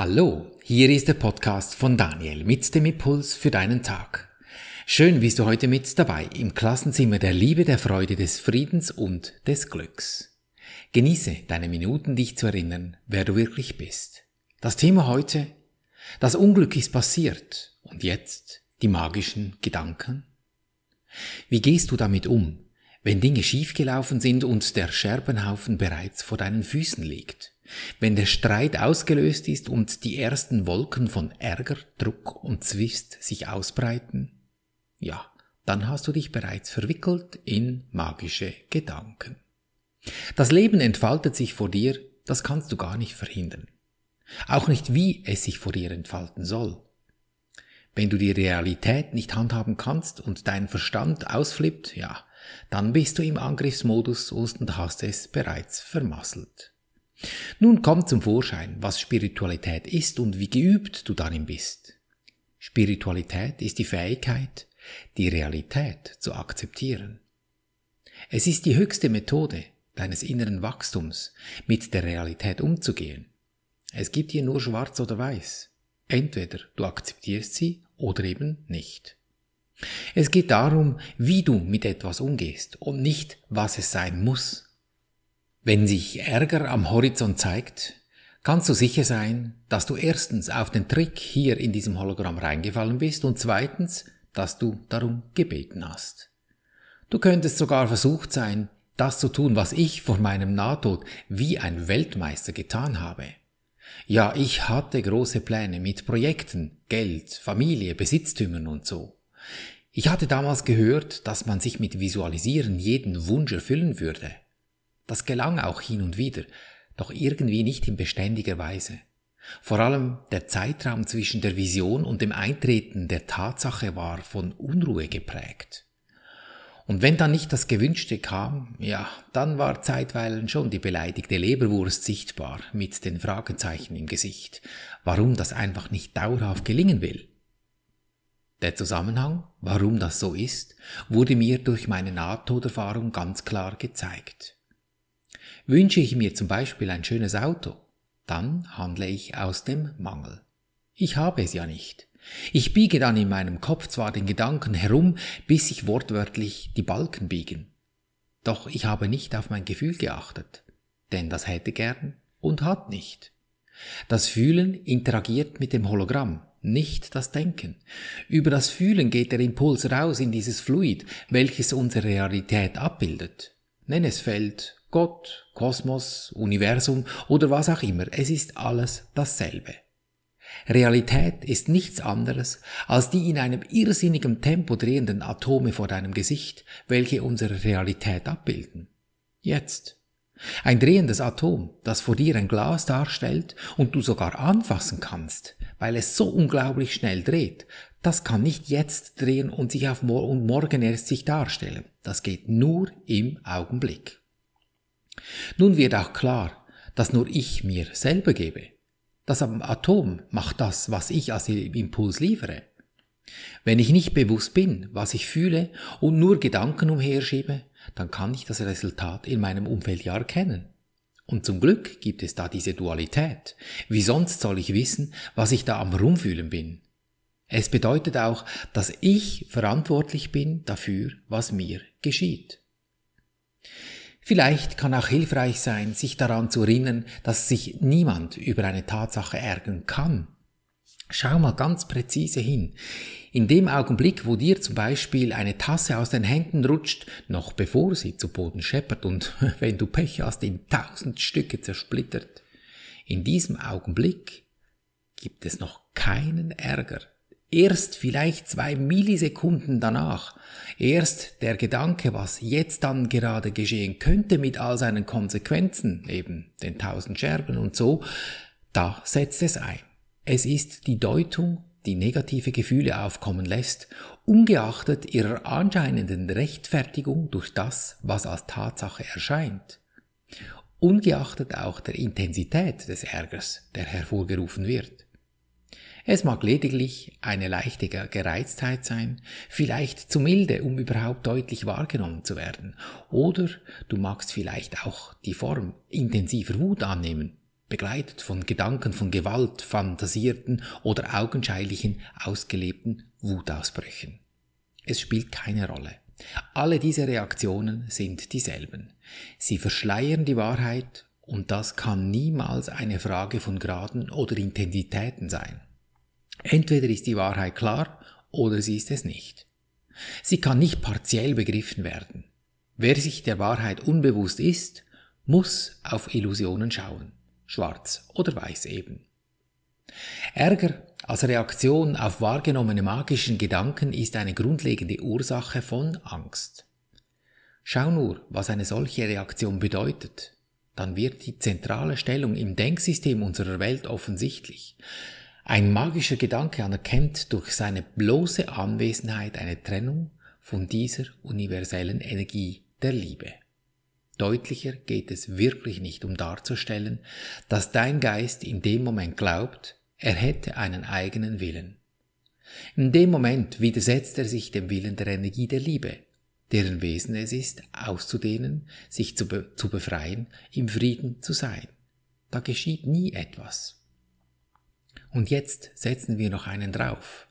Hallo, hier ist der Podcast von Daniel mit dem Impuls für deinen Tag. Schön bist du heute mit dabei im Klassenzimmer der Liebe, der Freude, des Friedens und des Glücks. Genieße deine Minuten, dich zu erinnern, wer du wirklich bist. Das Thema heute, das Unglück ist passiert und jetzt die magischen Gedanken. Wie gehst du damit um, wenn Dinge schiefgelaufen sind und der Scherbenhaufen bereits vor deinen Füßen liegt? Wenn der Streit ausgelöst ist und die ersten Wolken von Ärger, Druck und Zwist sich ausbreiten, ja, dann hast du dich bereits verwickelt in magische Gedanken. Das Leben entfaltet sich vor dir, das kannst du gar nicht verhindern. Auch nicht, wie es sich vor dir entfalten soll. Wenn du die Realität nicht handhaben kannst und dein Verstand ausflippt, ja, dann bist du im Angriffsmodus und hast es bereits vermasselt. Nun kommt zum Vorschein, was Spiritualität ist und wie geübt du darin bist. Spiritualität ist die Fähigkeit, die Realität zu akzeptieren. Es ist die höchste Methode deines inneren Wachstums, mit der Realität umzugehen. Es gibt hier nur schwarz oder weiß. Entweder du akzeptierst sie oder eben nicht. Es geht darum, wie du mit etwas umgehst und nicht, was es sein muss. Wenn sich Ärger am Horizont zeigt, kannst du sicher sein, dass du erstens auf den Trick hier in diesem Hologramm reingefallen bist und zweitens, dass du darum gebeten hast. Du könntest sogar versucht sein, das zu tun, was ich vor meinem Nahtod wie ein Weltmeister getan habe. Ja, ich hatte große Pläne mit Projekten, Geld, Familie, Besitztümern und so. Ich hatte damals gehört, dass man sich mit Visualisieren jeden Wunsch erfüllen würde. Das gelang auch hin und wieder, doch irgendwie nicht in beständiger Weise. Vor allem der Zeitraum zwischen der Vision und dem Eintreten der Tatsache war von Unruhe geprägt. Und wenn dann nicht das Gewünschte kam, ja, dann war zeitweilen schon die beleidigte Leberwurst sichtbar mit den Fragezeichen im Gesicht, warum das einfach nicht dauerhaft gelingen will. Der Zusammenhang, warum das so ist, wurde mir durch meine Nahtoderfahrung ganz klar gezeigt. Wünsche ich mir zum Beispiel ein schönes Auto, dann handle ich aus dem Mangel. Ich habe es ja nicht. Ich biege dann in meinem Kopf zwar den Gedanken herum, bis sich wortwörtlich die Balken biegen. Doch ich habe nicht auf mein Gefühl geachtet, denn das hätte gern und hat nicht. Das Fühlen interagiert mit dem Hologramm, nicht das Denken. Über das Fühlen geht der Impuls raus in dieses Fluid, welches unsere Realität abbildet. Nenn es Feld, Gott, Kosmos, Universum oder was auch immer, es ist alles dasselbe. Realität ist nichts anderes als die in einem irrsinnigen Tempo drehenden Atome vor deinem Gesicht, welche unsere Realität abbilden. Jetzt. Ein drehendes Atom, das vor dir ein Glas darstellt und du sogar anfassen kannst, weil es so unglaublich schnell dreht, das kann nicht jetzt drehen und sich auf mor und morgen erst sich darstellen. Das geht nur im Augenblick. Nun wird auch klar, dass nur ich mir selber gebe. Das Atom macht das, was ich als Impuls liefere. Wenn ich nicht bewusst bin, was ich fühle und nur Gedanken umherschiebe, dann kann ich das Resultat in meinem Umfeld ja erkennen. Und zum Glück gibt es da diese Dualität. Wie sonst soll ich wissen, was ich da am Rumfühlen bin? Es bedeutet auch, dass ich verantwortlich bin dafür, was mir geschieht. Vielleicht kann auch hilfreich sein, sich daran zu erinnern, dass sich niemand über eine Tatsache ärgern kann. Schau mal ganz präzise hin. In dem Augenblick, wo dir zum Beispiel eine Tasse aus den Händen rutscht, noch bevor sie zu Boden scheppert und wenn du Pech hast, in tausend Stücke zersplittert, in diesem Augenblick gibt es noch keinen Ärger. Erst vielleicht zwei Millisekunden danach, erst der Gedanke, was jetzt dann gerade geschehen könnte mit all seinen Konsequenzen, eben den tausend Scherben und so, da setzt es ein. Es ist die Deutung, die negative Gefühle aufkommen lässt, ungeachtet ihrer anscheinenden Rechtfertigung durch das, was als Tatsache erscheint. Ungeachtet auch der Intensität des Ärgers, der hervorgerufen wird. Es mag lediglich eine leichte Gereiztheit sein, vielleicht zu milde, um überhaupt deutlich wahrgenommen zu werden, oder du magst vielleicht auch die Form intensiver Wut annehmen. begleitet von Gedanken von Gewalt, fantasierten oder augenscheinlichen ausgelebten Wutausbrüchen. Es spielt keine Rolle. Alle diese Reaktionen sind dieselben. Sie verschleiern die Wahrheit und das kann niemals eine Frage von Graden oder Intensitäten sein. Entweder ist die Wahrheit klar oder sie ist es nicht. Sie kann nicht partiell begriffen werden. Wer sich der Wahrheit unbewusst ist, muss auf Illusionen schauen, schwarz oder weiß eben. Ärger als Reaktion auf wahrgenommene magischen Gedanken ist eine grundlegende Ursache von Angst. Schau nur, was eine solche Reaktion bedeutet. Dann wird die zentrale Stellung im Denksystem unserer Welt offensichtlich. Ein magischer Gedanke anerkennt durch seine bloße Anwesenheit eine Trennung von dieser universellen Energie der Liebe. Deutlicher geht es wirklich nicht, um darzustellen, dass dein Geist in dem Moment glaubt, er hätte einen eigenen Willen. In dem Moment widersetzt er sich dem Willen der Energie der Liebe, deren Wesen es ist, auszudehnen, sich zu, be zu befreien, im Frieden zu sein. Da geschieht nie etwas. Und jetzt setzen wir noch einen drauf.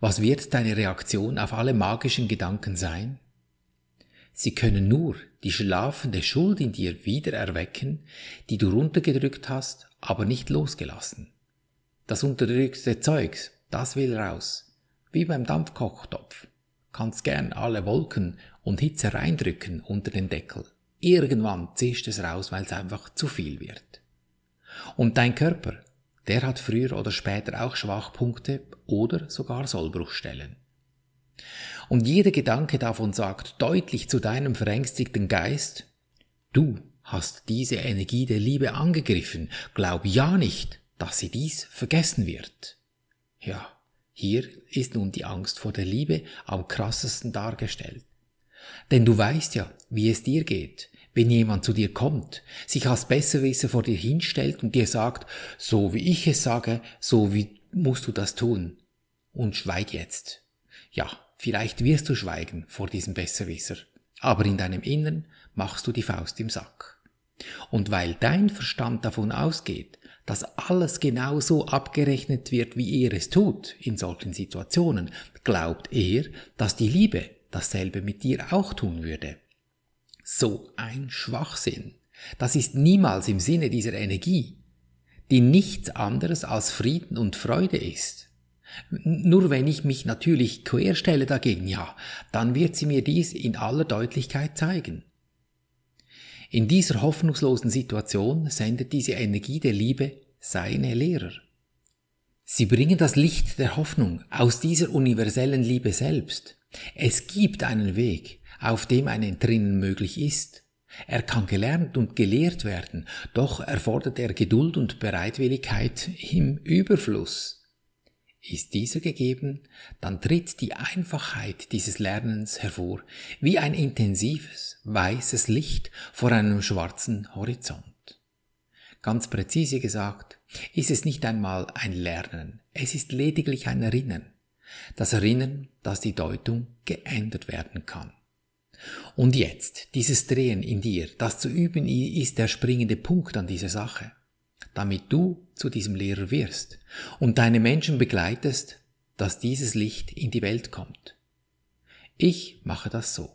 Was wird deine Reaktion auf alle magischen Gedanken sein? Sie können nur die schlafende Schuld in dir wieder erwecken, die du runtergedrückt hast, aber nicht losgelassen. Das unterdrückte Zeugs, das will raus. Wie beim Dampfkochtopf. Kannst gern alle Wolken und Hitze reindrücken unter den Deckel. Irgendwann zischt es raus, weil es einfach zu viel wird. Und dein Körper, der hat früher oder später auch Schwachpunkte oder sogar Sollbruchstellen. Und jeder Gedanke davon sagt deutlich zu deinem verängstigten Geist, du hast diese Energie der Liebe angegriffen, glaub ja nicht, dass sie dies vergessen wird. Ja, hier ist nun die Angst vor der Liebe am krassesten dargestellt. Denn du weißt ja, wie es dir geht, wenn jemand zu dir kommt, sich als Besserwisser vor dir hinstellt und dir sagt, so wie ich es sage, so wie musst du das tun. Und schweig jetzt. Ja, vielleicht wirst du schweigen vor diesem Besserwisser, aber in deinem Innern machst du die Faust im Sack. Und weil dein Verstand davon ausgeht, dass alles genau so abgerechnet wird, wie er es tut in solchen Situationen, glaubt er, dass die Liebe dasselbe mit dir auch tun würde. So ein Schwachsinn. Das ist niemals im Sinne dieser Energie, die nichts anderes als Frieden und Freude ist. Nur wenn ich mich natürlich querstelle dagegen, ja, dann wird sie mir dies in aller Deutlichkeit zeigen. In dieser hoffnungslosen Situation sendet diese Energie der Liebe seine Lehrer. Sie bringen das Licht der Hoffnung aus dieser universellen Liebe selbst. Es gibt einen Weg, auf dem ein Entrinnen möglich ist. Er kann gelernt und gelehrt werden, doch erfordert er Geduld und Bereitwilligkeit im Überfluss. Ist dieser gegeben, dann tritt die Einfachheit dieses Lernens hervor, wie ein intensives, weißes Licht vor einem schwarzen Horizont. Ganz präzise gesagt, ist es nicht einmal ein Lernen, es ist lediglich ein Erinnern. Das Erinnern, dass die Deutung geändert werden kann. Und jetzt, dieses Drehen in dir, das zu üben ist der springende Punkt an dieser Sache damit du zu diesem Lehrer wirst und deine Menschen begleitest, dass dieses Licht in die Welt kommt. Ich mache das so.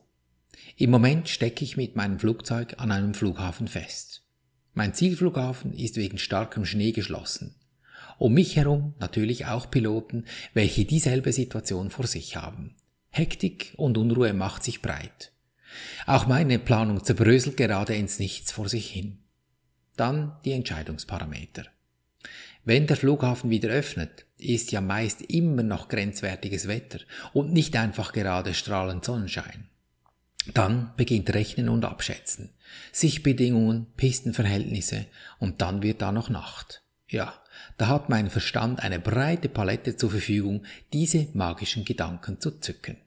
Im Moment stecke ich mit meinem Flugzeug an einem Flughafen fest. Mein Zielflughafen ist wegen starkem Schnee geschlossen. Um mich herum natürlich auch Piloten, welche dieselbe Situation vor sich haben. Hektik und Unruhe macht sich breit. Auch meine Planung zerbröselt gerade ins Nichts vor sich hin. Dann die Entscheidungsparameter. Wenn der Flughafen wieder öffnet, ist ja meist immer noch grenzwertiges Wetter und nicht einfach gerade strahlend Sonnenschein. Dann beginnt Rechnen und Abschätzen. Sichtbedingungen, Pistenverhältnisse und dann wird da noch Nacht. Ja, da hat mein Verstand eine breite Palette zur Verfügung, diese magischen Gedanken zu zücken.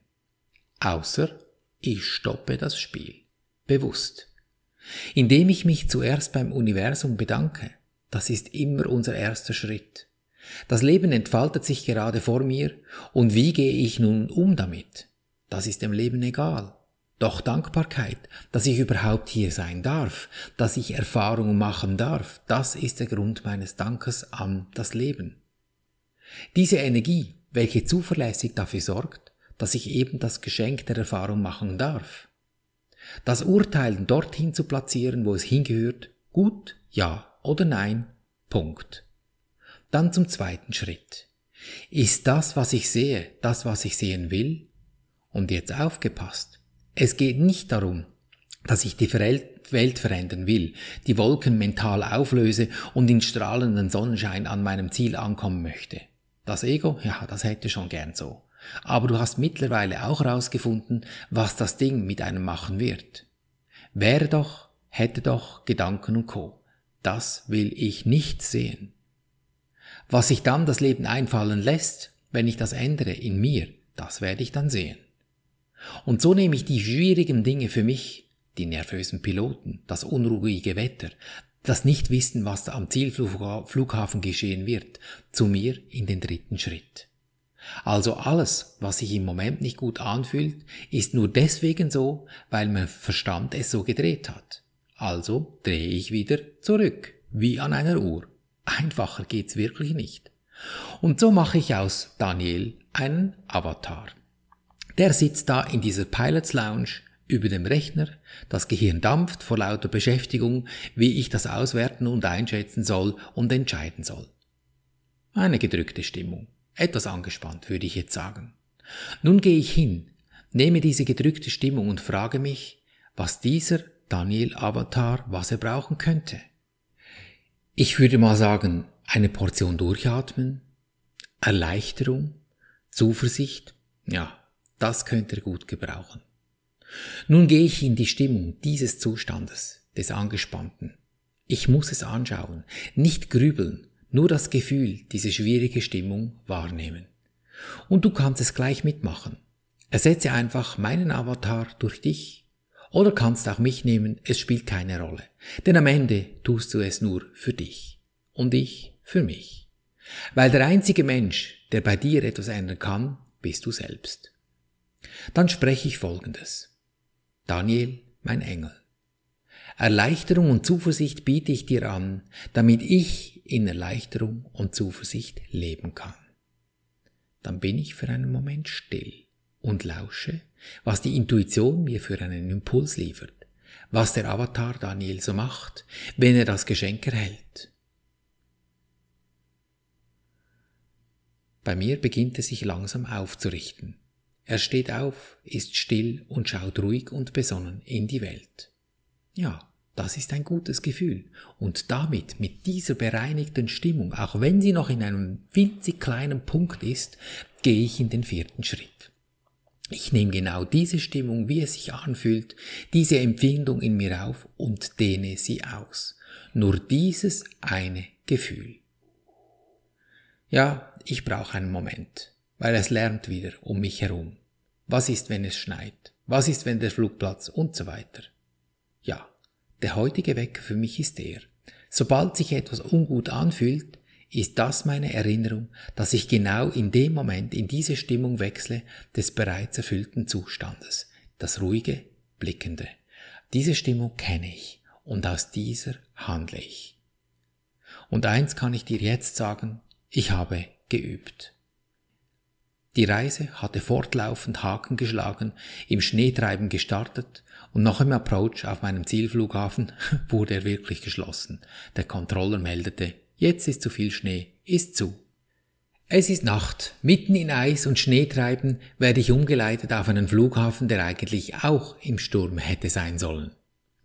Außer ich stoppe das Spiel. Bewusst indem ich mich zuerst beim Universum bedanke. Das ist immer unser erster Schritt. Das Leben entfaltet sich gerade vor mir, und wie gehe ich nun um damit? Das ist dem Leben egal. Doch Dankbarkeit, dass ich überhaupt hier sein darf, dass ich Erfahrungen machen darf, das ist der Grund meines Dankes an das Leben. Diese Energie, welche zuverlässig dafür sorgt, dass ich eben das Geschenk der Erfahrung machen darf. Das Urteilen dorthin zu platzieren, wo es hingehört, gut, ja oder nein, Punkt. Dann zum zweiten Schritt. Ist das, was ich sehe, das, was ich sehen will? Und jetzt aufgepasst. Es geht nicht darum, dass ich die Welt verändern will, die Wolken mental auflöse und in strahlenden Sonnenschein an meinem Ziel ankommen möchte. Das Ego, ja, das hätte schon gern so. Aber du hast mittlerweile auch herausgefunden, was das Ding mit einem machen wird. Wäre doch, hätte doch, Gedanken und Co. Das will ich nicht sehen. Was sich dann das Leben einfallen lässt, wenn ich das ändere in mir, das werde ich dann sehen. Und so nehme ich die schwierigen Dinge für mich, die nervösen Piloten, das unruhige Wetter, das Nichtwissen, was am Zielflughafen geschehen wird, zu mir in den dritten Schritt. Also alles, was sich im Moment nicht gut anfühlt, ist nur deswegen so, weil mein Verstand es so gedreht hat. Also drehe ich wieder zurück, wie an einer Uhr. Einfacher geht's wirklich nicht. Und so mache ich aus Daniel einen Avatar. Der sitzt da in dieser Pilots Lounge über dem Rechner, das Gehirn dampft vor lauter Beschäftigung, wie ich das auswerten und einschätzen soll und entscheiden soll. Eine gedrückte Stimmung. Etwas angespannt, würde ich jetzt sagen. Nun gehe ich hin, nehme diese gedrückte Stimmung und frage mich, was dieser Daniel Avatar, was er brauchen könnte. Ich würde mal sagen, eine Portion Durchatmen, Erleichterung, Zuversicht, ja, das könnte er gut gebrauchen. Nun gehe ich in die Stimmung dieses Zustandes, des Angespannten. Ich muss es anschauen, nicht grübeln, nur das Gefühl, diese schwierige Stimmung wahrnehmen. Und du kannst es gleich mitmachen. Ersetze einfach meinen Avatar durch dich oder kannst auch mich nehmen, es spielt keine Rolle. Denn am Ende tust du es nur für dich und ich für mich. Weil der einzige Mensch, der bei dir etwas ändern kann, bist du selbst. Dann spreche ich Folgendes. Daniel, mein Engel. Erleichterung und Zuversicht biete ich dir an, damit ich in Erleichterung und Zuversicht leben kann. Dann bin ich für einen Moment still und lausche, was die Intuition mir für einen Impuls liefert, was der Avatar Daniel so macht, wenn er das Geschenk erhält. Bei mir beginnt es sich langsam aufzurichten. Er steht auf, ist still und schaut ruhig und besonnen in die Welt. Ja, das ist ein gutes Gefühl. Und damit, mit dieser bereinigten Stimmung, auch wenn sie noch in einem winzig kleinen Punkt ist, gehe ich in den vierten Schritt. Ich nehme genau diese Stimmung, wie es sich anfühlt, diese Empfindung in mir auf und dehne sie aus. Nur dieses eine Gefühl. Ja, ich brauche einen Moment weil es lärmt wieder um mich herum. Was ist, wenn es schneit? Was ist, wenn der Flugplatz und so weiter? Ja, der heutige Wecker für mich ist der. Sobald sich etwas ungut anfühlt, ist das meine Erinnerung, dass ich genau in dem Moment in diese Stimmung wechsle des bereits erfüllten Zustandes, das ruhige, blickende. Diese Stimmung kenne ich und aus dieser handle ich. Und eins kann ich dir jetzt sagen, ich habe geübt. Die Reise hatte fortlaufend Haken geschlagen, im Schneetreiben gestartet und nach dem Approach auf meinem Zielflughafen wurde er wirklich geschlossen. Der Controller meldete, jetzt ist zu viel Schnee, ist zu. Es ist Nacht, mitten in Eis und Schneetreiben werde ich umgeleitet auf einen Flughafen, der eigentlich auch im Sturm hätte sein sollen.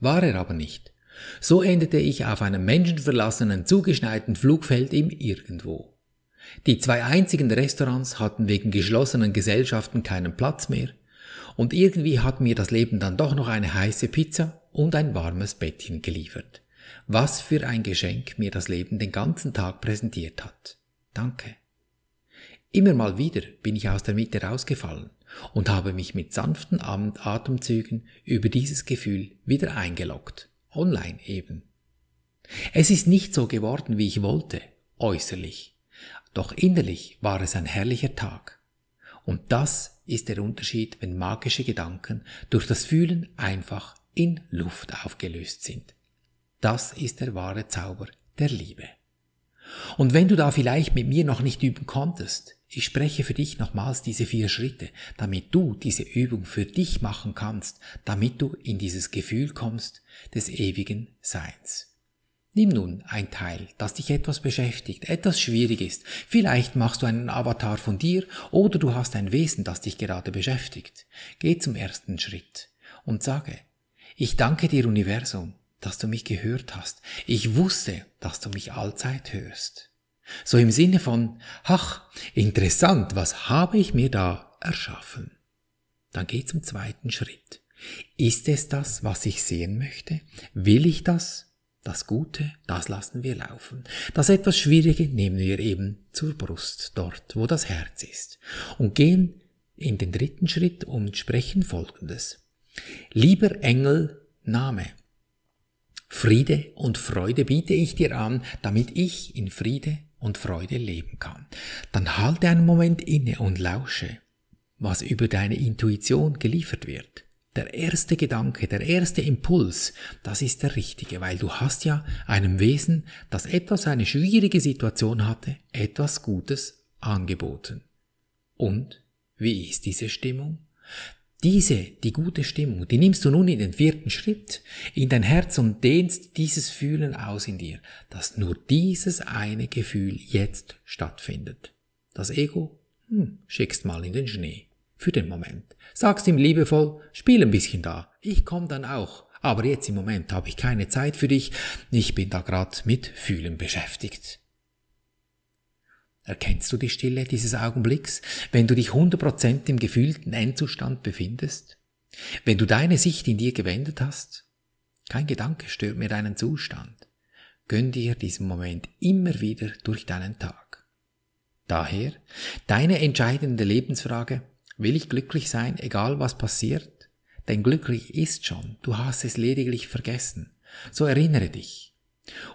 War er aber nicht. So endete ich auf einem menschenverlassenen, zugeschneiten Flugfeld im Irgendwo. Die zwei einzigen Restaurants hatten wegen geschlossenen Gesellschaften keinen Platz mehr, und irgendwie hat mir das Leben dann doch noch eine heiße Pizza und ein warmes Bettchen geliefert. Was für ein Geschenk mir das Leben den ganzen Tag präsentiert hat. Danke. Immer mal wieder bin ich aus der Mitte rausgefallen und habe mich mit sanften Atemzügen über dieses Gefühl wieder eingeloggt. Online eben. Es ist nicht so geworden, wie ich wollte, äußerlich. Doch innerlich war es ein herrlicher Tag. Und das ist der Unterschied, wenn magische Gedanken durch das Fühlen einfach in Luft aufgelöst sind. Das ist der wahre Zauber der Liebe. Und wenn du da vielleicht mit mir noch nicht üben konntest, ich spreche für dich nochmals diese vier Schritte, damit du diese Übung für dich machen kannst, damit du in dieses Gefühl kommst des ewigen Seins. Nimm nun ein Teil, das dich etwas beschäftigt, etwas schwierig ist. Vielleicht machst du einen Avatar von dir oder du hast ein Wesen, das dich gerade beschäftigt. Geh zum ersten Schritt und sage, ich danke dir Universum, dass du mich gehört hast. Ich wusste, dass du mich allzeit hörst. So im Sinne von, ach, interessant, was habe ich mir da erschaffen? Dann geh zum zweiten Schritt. Ist es das, was ich sehen möchte? Will ich das? Das Gute, das lassen wir laufen. Das etwas Schwierige nehmen wir eben zur Brust, dort, wo das Herz ist. Und gehen in den dritten Schritt und sprechen Folgendes. Lieber Engel, Name. Friede und Freude biete ich dir an, damit ich in Friede und Freude leben kann. Dann halte einen Moment inne und lausche, was über deine Intuition geliefert wird der erste Gedanke, der erste Impuls, das ist der richtige, weil du hast ja einem Wesen, das etwas eine schwierige Situation hatte, etwas Gutes angeboten. Und wie ist diese Stimmung? Diese, die gute Stimmung, die nimmst du nun in den vierten Schritt, in dein Herz und dehnst dieses Fühlen aus in dir, dass nur dieses eine Gefühl jetzt stattfindet. Das Ego, hm, schickst mal in den Schnee für den Moment. Sagst ihm liebevoll, spiel ein bisschen da, ich komm dann auch. Aber jetzt im Moment habe ich keine Zeit für dich, ich bin da grad mit Fühlen beschäftigt. Erkennst du die Stille dieses Augenblicks, wenn du dich 100% im gefühlten Endzustand befindest? Wenn du deine Sicht in dir gewendet hast? Kein Gedanke stört mir deinen Zustand. Gönn dir diesen Moment immer wieder durch deinen Tag. Daher, deine entscheidende Lebensfrage, Will ich glücklich sein, egal was passiert? Denn glücklich ist schon, du hast es lediglich vergessen. So erinnere dich.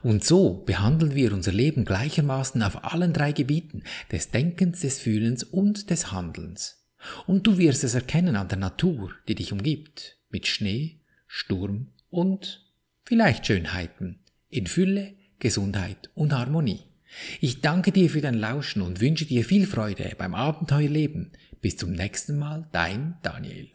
Und so behandeln wir unser Leben gleichermaßen auf allen drei Gebieten des Denkens, des Fühlens und des Handelns. Und du wirst es erkennen an der Natur, die dich umgibt, mit Schnee, Sturm und vielleicht Schönheiten, in Fülle, Gesundheit und Harmonie. Ich danke dir für dein Lauschen und wünsche dir viel Freude beim Abenteuerleben. Bis zum nächsten Mal, dein Daniel.